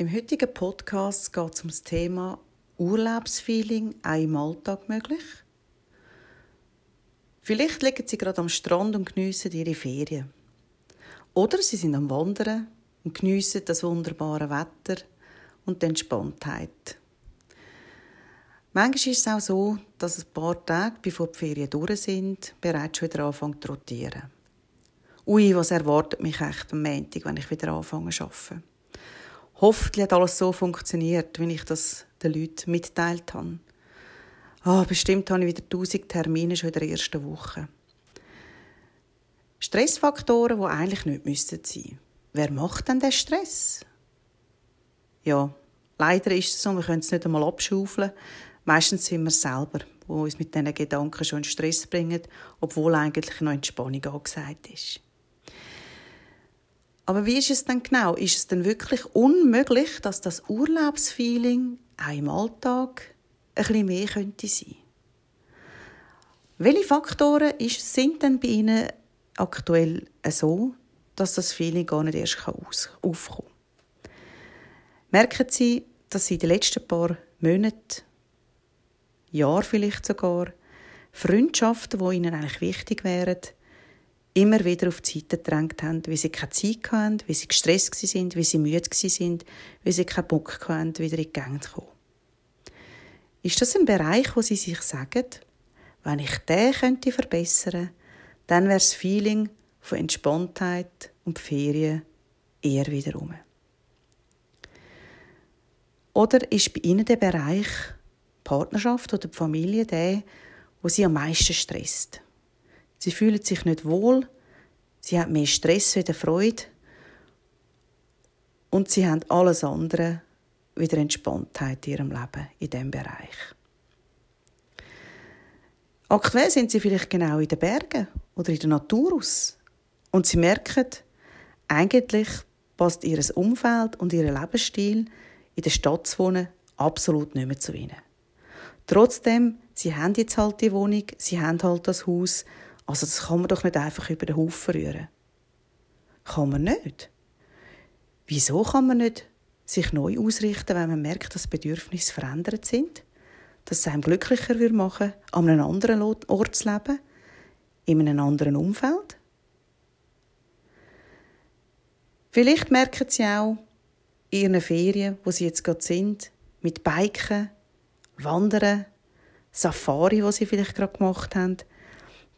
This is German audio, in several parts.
Im heutigen Podcast geht es um das Thema Urlaubsfeeling auch im Alltag möglich. Vielleicht liegen Sie gerade am Strand und geniessen Ihre Ferien. Oder Sie sind am Wandern und geniessen das wunderbare Wetter und die Entspanntheit. Manchmal ist es auch so, dass ein paar Tage, bevor die Ferien durch sind, bereits schon wieder anfangen zu rotieren. Ui, was erwartet mich echt am Montag, wenn ich wieder anfange zu arbeiten? Hoffentlich hat alles so funktioniert, wie ich das den Leuten mitteilt habe. Oh, bestimmt habe ich wieder tausend Termine schon in der ersten Woche. Stressfaktoren, die eigentlich nicht müssten sein. Wer macht denn den Stress? Ja, leider ist es so, wir können es nicht einmal abschaufeln. Meistens sind wir selber, die uns mit diesen Gedanken schon in Stress bringen, obwohl eigentlich noch Entspannung angesagt ist. Aber wie ist es denn genau? Ist es denn wirklich unmöglich, dass das Urlaubsfeeling auch im Alltag ein bisschen mehr könnte sein? Welche Faktoren sind denn bei Ihnen aktuell so, dass das Feeling gar nicht erst aufkommen kann? Merken Sie, dass Sie in den letzten paar Monaten, Jahren vielleicht sogar, Freundschaften, die Ihnen eigentlich wichtig wären, immer wieder auf die Seite gedrängt haben, wie sie keine Zeit hatten, wie sie gestresst sind, wie sie müde sind, wie sie keinen Bock hatten, wieder in die Gänge zu kommen. Ist das ein Bereich, wo sie sich sagen, wenn ich den könnte verbessern, dann wäre das Feeling von Entspanntheit und Ferien eher wieder rum. Oder ist bei Ihnen der Bereich Partnerschaft oder Familie der, wo Sie am meisten stresst? Sie fühlen sich nicht wohl, sie haben mehr Stress wieder Freude und sie haben alles andere wieder Entspanntheit in ihrem Leben in diesem Bereich. Aktuell sind sie vielleicht genau in den Bergen oder in der Natur aus und sie merken, eigentlich passt ihr Umfeld und ihr Lebensstil in der Stadt zu wohnen absolut nicht mehr zu ihnen. Trotzdem, sie haben jetzt halt die Wohnung, sie haben halt das Haus also das kann man doch nicht einfach über den Haufen rühren. Kann man nicht. Wieso kann man nicht sich neu ausrichten, wenn man merkt, dass Bedürfnisse verändert sind? Dass es einem glücklicher machen würde, an einem anderen Ort zu leben? In einem anderen Umfeld? Vielleicht merken Sie auch in Ihren Ferien, wo Sie jetzt gerade sind, mit Biken, Wandern, Safari, was Sie vielleicht gerade gemacht haben,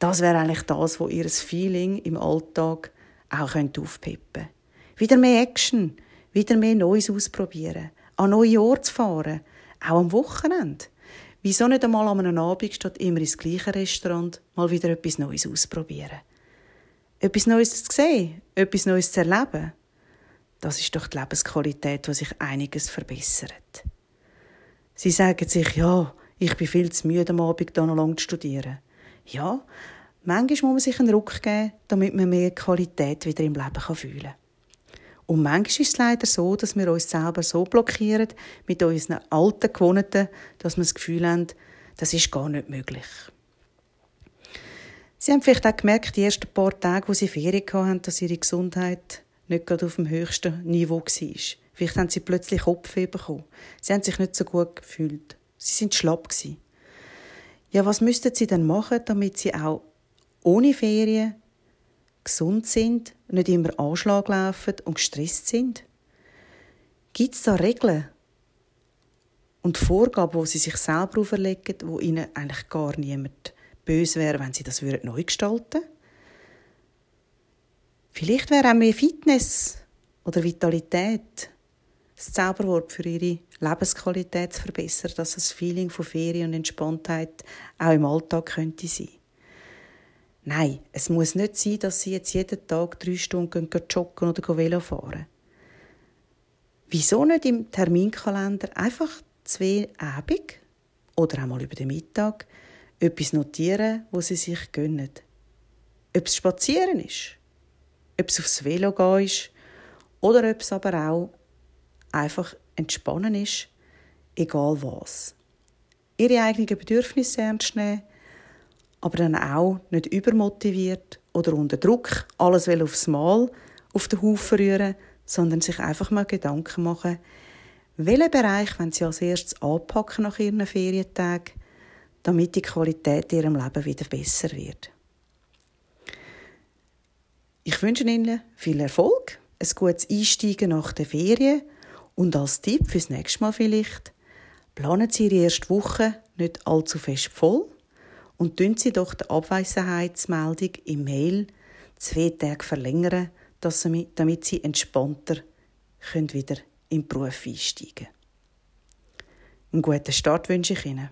das wäre eigentlich das, wo ihr Feeling im Alltag auch aufpeppen könnte. Wieder mehr Action, wieder mehr Neues ausprobieren, an neue Orte fahren, auch am Wochenende. Wieso nicht einmal an einem Abend statt immer ins gleiche Restaurant mal wieder etwas Neues ausprobieren? Etwas Neues zu sehen, etwas Neues zu erleben. Das ist doch die Lebensqualität, die sich einiges verbessert. Sie sagen sich, ja, ich bin viel zu müde am Abend, da noch lang zu studieren. Ja, manchmal muss man sich einen Ruck geben, damit man mehr Qualität wieder im Leben fühlen kann. Und manchmal ist es leider so, dass wir uns selber so blockieren mit unseren alten Gewohnheiten, dass wir das Gefühl haben, das ist gar nicht möglich. Sie haben vielleicht auch gemerkt, die ersten paar Tage, wo Sie Ferien hatten, dass Ihre Gesundheit nicht gerade auf dem höchsten Niveau war. Vielleicht haben Sie plötzlich Kopfweh bekommen. Sie haben sich nicht so gut gefühlt. Sie sind schlapp gewesen. Ja, was müssten sie denn machen, damit sie auch ohne Ferien gesund sind, nicht immer Anschlag laufen und gestresst sind? Gibt es da Regeln und Vorgaben, die sie sich selber auferlegen, wo ihnen eigentlich gar niemand böse wäre, wenn sie das neu gestalten würden? Vielleicht wäre auch mehr Fitness oder Vitalität das Zauberwort für ihre Lebensqualität zu verbessern, dass das Feeling von Ferien und Entspanntheit auch im Alltag könnte sein. Nein, es muss nicht sein, dass sie jetzt jeden Tag drei Stunden joggen oder Velo fahren. Wieso nicht im Terminkalender einfach zwei Abend oder einmal über den Mittag etwas notieren, wo sie sich gönnen? Ob es Spazieren ist, ob es aufs Velo gehen ist oder ob es aber auch einfach entspannen ist, egal was. Ihre eigenen Bedürfnisse ernst nehmen, aber dann auch nicht übermotiviert oder unter Druck alles will aufs Mal auf den Haufen rühren, sondern sich einfach mal Gedanken machen, Welchen Bereich wollen Sie als erstes anpacken nach Ihren Ferientagen, damit die Qualität in Ihrem Leben wieder besser wird? Ich wünsche Ihnen viel Erfolg, ein gutes Einsteigen nach der Ferien und als Tipp fürs nächste Mal vielleicht, planen Sie Ihre erste Woche nicht allzu fest voll und tun Sie doch die Abwesenheitsmeldung im Mail zwei Tage verlängern, damit Sie entspannter wieder in den Beruf einsteigen können. Einen guten Start wünsche ich Ihnen.